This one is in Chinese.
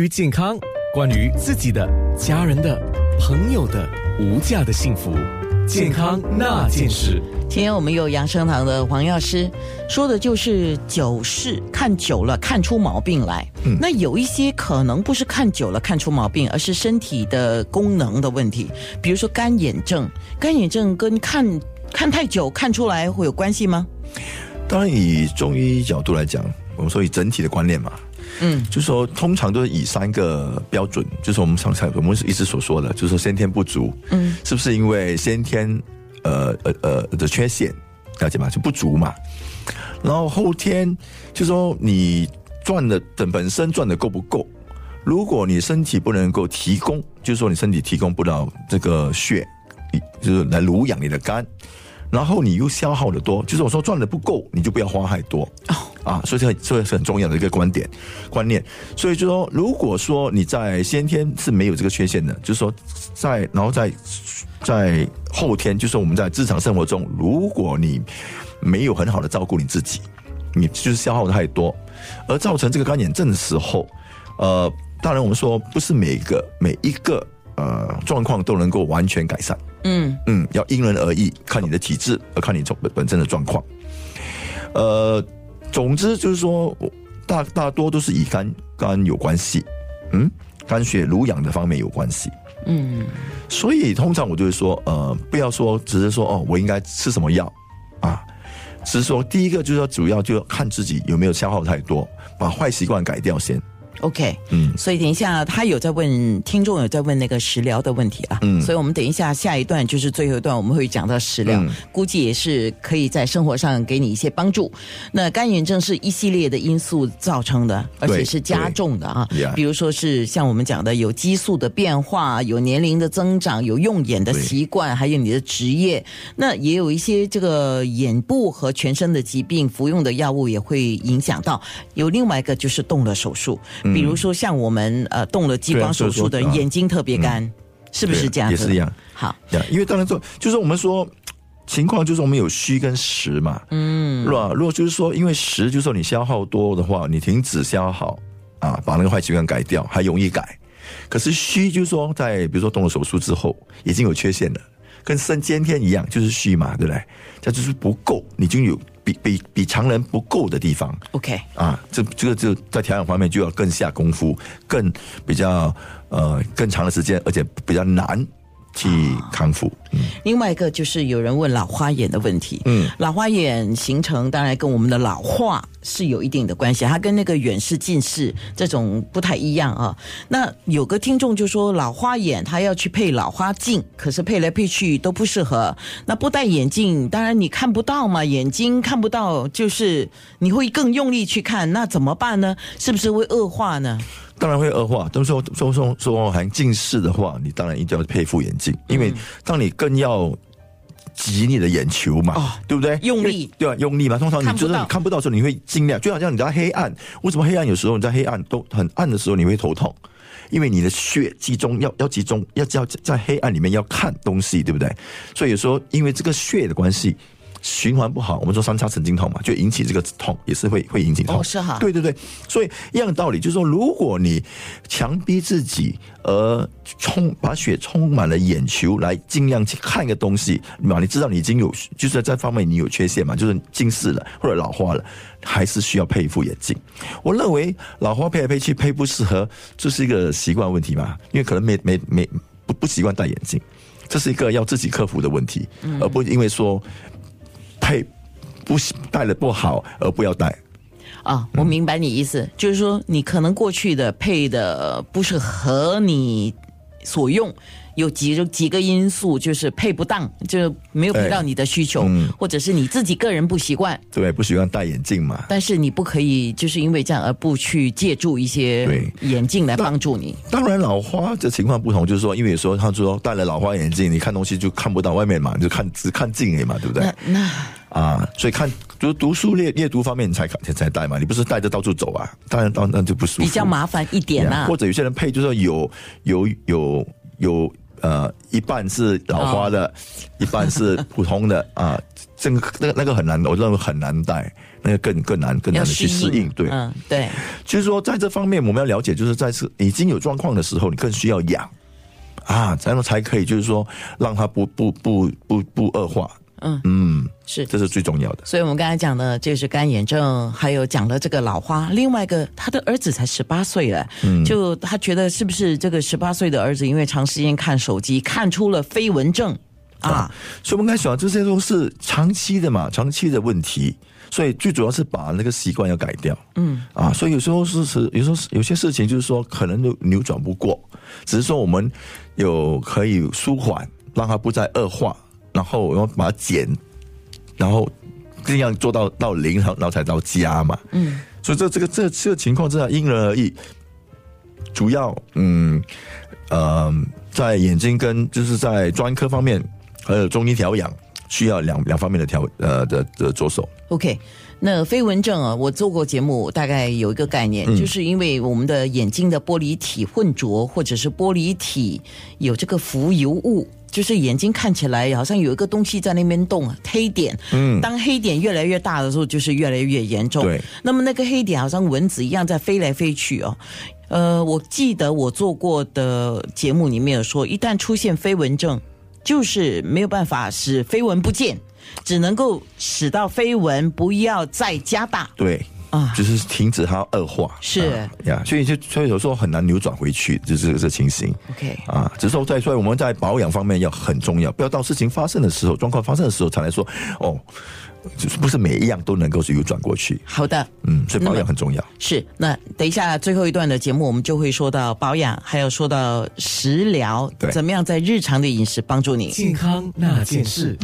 于健康，关于自己的、家人的、朋友的无价的幸福，健康那件事。今天我们有养生堂的黄药师说的就是久视，看久了看出毛病来。嗯，那有一些可能不是看久了看出毛病，而是身体的功能的问题，比如说干眼症。干眼症跟看看太久看出来会有关系吗？当然，以中医角度来讲，我们说以整体的观念嘛。嗯，就是说，通常都是以三个标准，就是我们常常我们一直所说的，就是说先天不足，嗯，是不是因为先天呃呃呃的缺陷，了解吗？就不足嘛。然后后天就说你赚的等本身赚的够不够？如果你身体不能够提供，就是说你身体提供不到这个血，就是来濡养你的肝。然后你又消耗的多，就是我说赚的不够，你就不要花太多哦啊，所以这这是很重要的一个观点观念。所以就说，如果说你在先天是没有这个缺陷的，就是说在然后在在后天，就是我们在日常生活中，如果你没有很好的照顾你自己，你就是消耗太多，而造成这个干眼症的时候，呃，当然我们说不是每一个每一个呃状况都能够完全改善。嗯嗯，要因人而异，看你的体质，而看你本本身的状况。呃，总之就是说，大大多都是以肝肝有关系，嗯，肝血濡养的方面有关系。嗯，所以通常我就会说，呃，不要说只是说哦，我应该吃什么药啊，只是说第一个就是说，主要就要看自己有没有消耗太多，把坏习惯改掉先。OK，嗯，所以等一下他有在问听众有在问那个食疗的问题了，嗯，所以我们等一下下一段就是最后一段我们会讲到食疗，估计也是可以在生活上给你一些帮助。那干眼症是一系列的因素造成的，而且是加重的啊，比如说是像我们讲的有激素的变化，有年龄的增长，有用眼的习惯，还有你的职业，那也有一些这个眼部和全身的疾病，服用的药物也会影响到。有另外一个就是动了手术。比如说，像我们呃动了激光手术的人眼睛特别干，是不是这样？也是一样。好，因为当然做就是我们说情况就是我们有虚跟实嘛，嗯，是吧？如果就是说因为实，就是说你消耗多的话，你停止消耗啊，把那个坏习惯改掉，还容易改。可是虚就是说在比如说动了手术之后，已经有缺陷了，跟生先天一样，就是虚嘛，对不对？它就是不够，已经有。比比比常人不够的地方，OK 啊，这这个就在调养方面就要更下功夫，更比较呃更长的时间，而且比较难。去康复。另外一个就是有人问老花眼的问题。嗯，老花眼形成当然跟我们的老化是有一定的关系，它跟那个远视、近视这种不太一样啊。那有个听众就说，老花眼他要去配老花镜，可是配来配去都不适合。那不戴眼镜，当然你看不到嘛，眼睛看不到，就是你会更用力去看，那怎么办呢？是不是会恶化呢？当然会恶化。都说说说说还近视的话，你当然一定要配副眼镜，因为当你更要挤你的眼球嘛，对不对？用力对吧？用力嘛。通常你就是你看不到的时候，你会尽量，就好像你在黑暗。为什么黑暗有时候你在黑暗都很暗的时候你会头痛？因为你的血集中要要集中要要在黑暗里面要看东西，对不对？所以有时候因为这个血的关系。循环不好，我们说三叉神经痛嘛，就引起这个痛，也是会会引起痛。是哈，对对对，所以一样的道理，就是说，如果你强逼自己而充把血充满了眼球来尽量去看一个东西，嘛，你知道你已经有就是在这方面你有缺陷嘛，就是近视了或者老花了，还是需要配一副眼镜。我认为老花配来配去配不适合，这是一个习惯问题嘛，因为可能没没没不不习惯戴眼镜，这是一个要自己克服的问题，而不因为说。配不戴的不好，而不要戴啊！我明白你意思，就是说你可能过去的配的不是合你所用。有几几个因素，就是配不当，就没有配到你的需求，或者是你自己个人不习惯，对，不习惯戴眼镜嘛。但是你不可以就是因为这样而不去借助一些眼镜来帮助你。当然，老花的情况不同，就是说，因为说他说戴了老花眼镜，你看东西就看不到外面嘛，就看只看近眼嘛，对不对？那啊，所以看读读书阅阅读方面你才才带嘛，你不是带着到处走啊？当然，当然就不舒服，比较麻烦一点啊。或者有些人配就是有有有有。呃，一半是老花的，一半是普通的 啊。这个那个那个很难，我认为很难带。那个更更难更难的去适应。对，嗯，对，就是说在这方面我们要了解，就是在是已经有状况的时候，你更需要养啊，这样才可以，就是说让它不不不不不恶化。嗯嗯，是，这是最重要的。所以我们刚才讲的就是干眼症，还有讲了这个老花。另外一个，他的儿子才十八岁了，嗯，就他觉得是不是这个十八岁的儿子因为长时间看手机，看出了飞蚊症啊？所以我们刚才讲，这些都是长期的嘛，长期的问题。所以最主要是把那个习惯要改掉，嗯啊，所以有时候是是有时候有些事情就是说可能就扭转不过，只是说我们有可以舒缓，让它不再恶化。然后我要把它减，然后这样做到到零，然后然后才到加嘛。嗯，所以这这个这这个情况真的因人而异。主要嗯呃，在眼睛跟就是在专科方面，还有中医调养，需要两两方面的调呃的的着手。OK，那飞蚊症啊，我做过节目，大概有一个概念，就是因为我们的眼睛的玻璃体混浊，或者是玻璃体有这个浮游物。就是眼睛看起来好像有一个东西在那边动，黑点。嗯，当黑点越来越大的时候，就是越来越严重。对，那么那个黑点好像蚊子一样在飞来飞去哦。呃，我记得我做过的节目里面有说，一旦出现飞蚊症，就是没有办法使飞蚊不见，只能够使到飞蚊不要再加大。对。啊，就是停止它恶化，是呀，所以就所以有时候很难扭转回去，就是这情形。OK，啊，只是说在所以我们在保养方面要很重要，不要到事情发生的时候、状况发生的时候才来说哦，就是不是每一样都能够是扭转过去。好的，嗯，所以保养很重要。是，那等一下最后一段的节目，我们就会说到保养，还有说到食疗，怎么样在日常的饮食帮助你健康那件事。